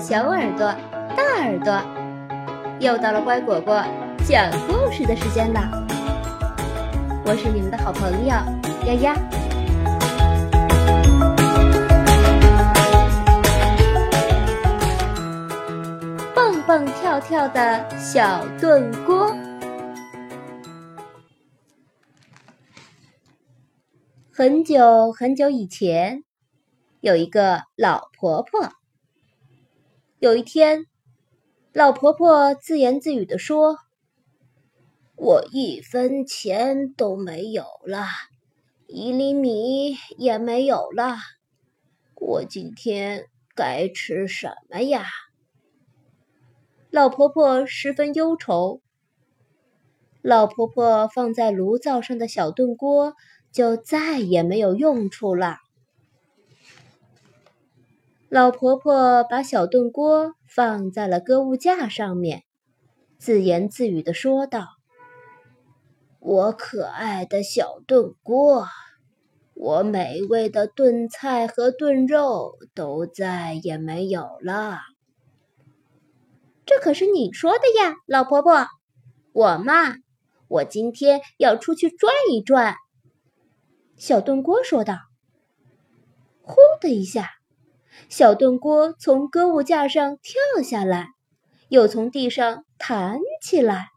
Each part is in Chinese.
小耳朵、大耳朵，又到了乖果果讲故事的时间了。我是你们的好朋友丫丫。蹦蹦跳跳的小炖锅。很久很久以前。有一个老婆婆。有一天，老婆婆自言自语地说：“我一分钱都没有了，一粒米也没有了，我今天该吃什么呀？”老婆婆十分忧愁。老婆婆放在炉灶上的小炖锅就再也没有用处了。老婆婆把小炖锅放在了搁物架上面，自言自语地说道：“我可爱的小炖锅，我美味的炖菜和炖肉都再也没有了。”这可是你说的呀，老婆婆。我嘛，我今天要出去转一转。”小炖锅说道。呼的一下。小炖锅从搁物架上跳下来，又从地上弹起来，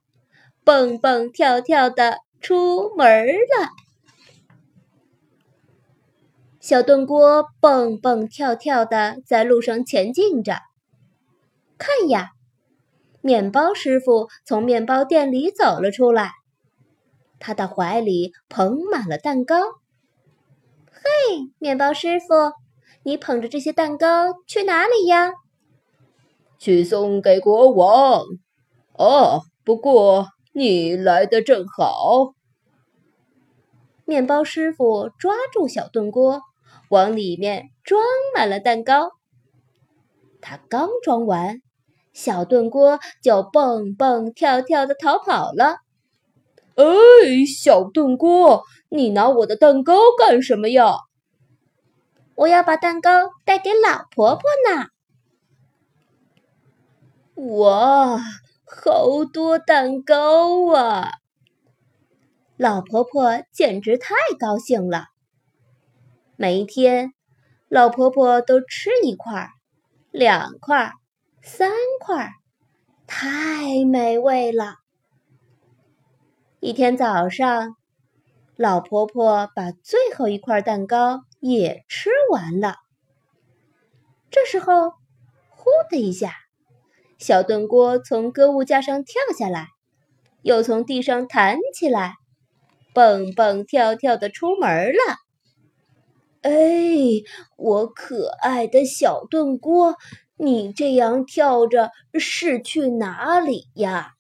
蹦蹦跳跳的出门了。小炖锅蹦蹦跳跳的在路上前进着。看呀，面包师傅从面包店里走了出来，他的怀里捧满了蛋糕。嘿，面包师傅！你捧着这些蛋糕去哪里呀？去送给国王。哦，不过你来的正好。面包师傅抓住小炖锅，往里面装满了蛋糕。他刚装完，小炖锅就蹦蹦跳跳的逃跑了。哎，小炖锅，你拿我的蛋糕干什么呀？我要把蛋糕带给老婆婆呢。哇，好多蛋糕啊！老婆婆简直太高兴了。每一天，老婆婆都吃一块、两块、三块，太美味了。一天早上，老婆婆把最后一块蛋糕。也吃完了。这时候，呼的一下，小炖锅从搁物架上跳下来，又从地上弹起来，蹦蹦跳跳的出门了。哎，我可爱的小炖锅，你这样跳着是去哪里呀？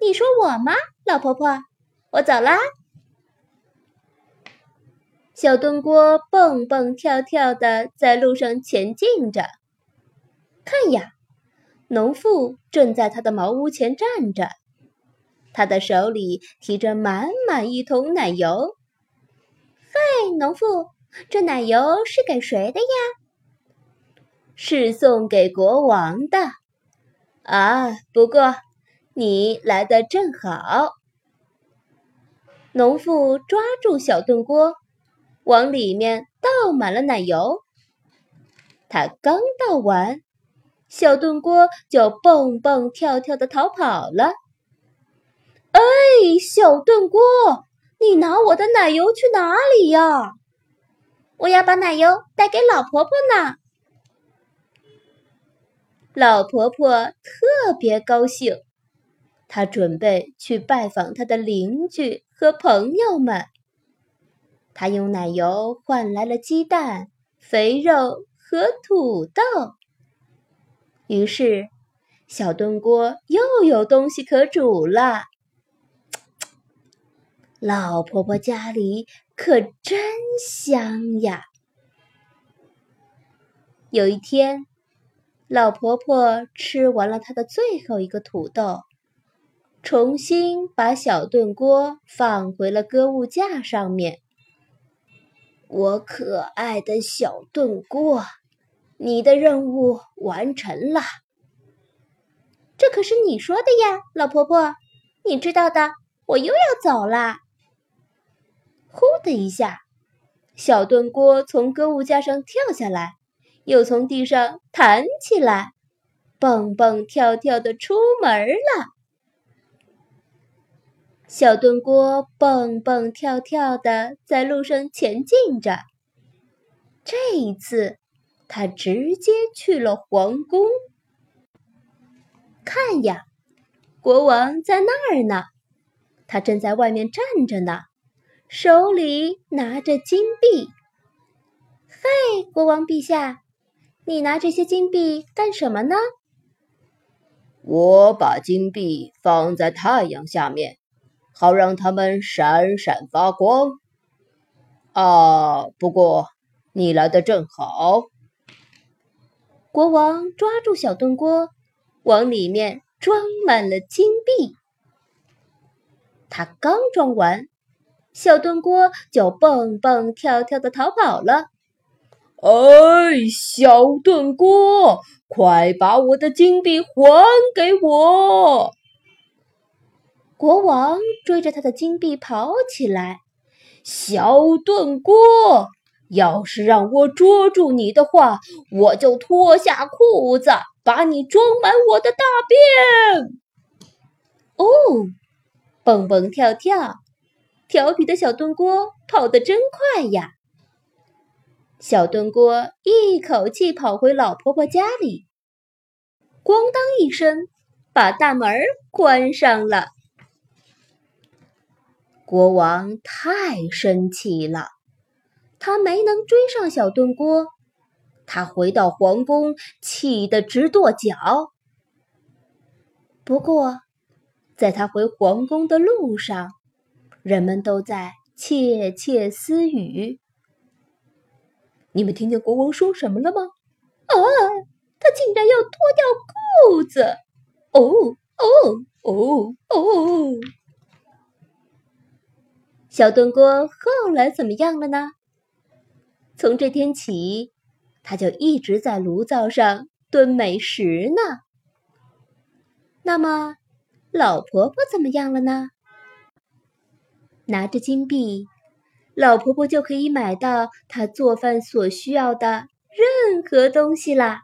你说我吗，老婆婆？我走啦。小炖锅蹦蹦跳跳的在路上前进着。看呀，农妇正在他的茅屋前站着，他的手里提着满满一桶奶油。嗨，农妇，这奶油是给谁的呀？是送给国王的。啊，不过你来的正好。农妇抓住小炖锅。往里面倒满了奶油，他刚倒完，小炖锅就蹦蹦跳跳的逃跑了。哎，小炖锅，你拿我的奶油去哪里呀？我要把奶油带给老婆婆呢。老婆婆特别高兴，她准备去拜访她的邻居和朋友们。他用奶油换来了鸡蛋、肥肉和土豆，于是小炖锅又有东西可煮了。老婆婆家里可真香呀！有一天，老婆婆吃完了她的最后一个土豆，重新把小炖锅放回了搁物架上面。我可爱的小炖锅，你的任务完成了。这可是你说的呀，老婆婆，你知道的。我又要走啦！呼的一下，小炖锅从购物架上跳下来，又从地上弹起来，蹦蹦跳跳的出门了。小炖锅蹦蹦跳跳的在路上前进着。这一次，他直接去了皇宫。看呀，国王在那儿呢。他正在外面站着呢，手里拿着金币。嘿，国王陛下，你拿这些金币干什么呢？我把金币放在太阳下面，好让它们闪闪发光。啊，不过你来的正好。国王抓住小炖锅，往里面装满了金币。他刚装完，小炖锅就蹦蹦跳跳的逃跑了。哎，小炖锅，快把我的金币还给我！国王追着他的金币跑起来。小炖锅，要是让我捉住你的话，我就脱下裤子把你装满我的大便。哦。蹦蹦跳跳，调皮的小炖锅跑得真快呀！小炖锅一口气跑回老婆婆家里，咣当一声，把大门关上了。国王太生气了，他没能追上小炖锅，他回到皇宫，气得直跺脚。不过，在他回皇宫的路上，人们都在窃窃私语。你们听见国王说什么了吗？啊，他竟然要脱掉裤子！哦哦哦哦！小炖锅后来怎么样了呢？从这天起，他就一直在炉灶上炖美食呢。那么？老婆婆怎么样了呢？拿着金币，老婆婆就可以买到她做饭所需要的任何东西啦。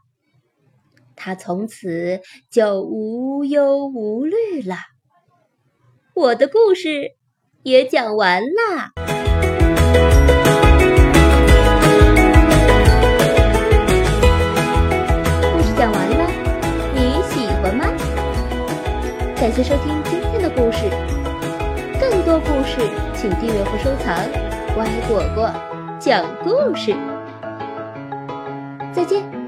她从此就无忧无虑了。我的故事也讲完啦。故事讲完了，你喜欢吗？感谢收听今天的故事，更多故事请订阅和收藏。乖果果讲故事，再见。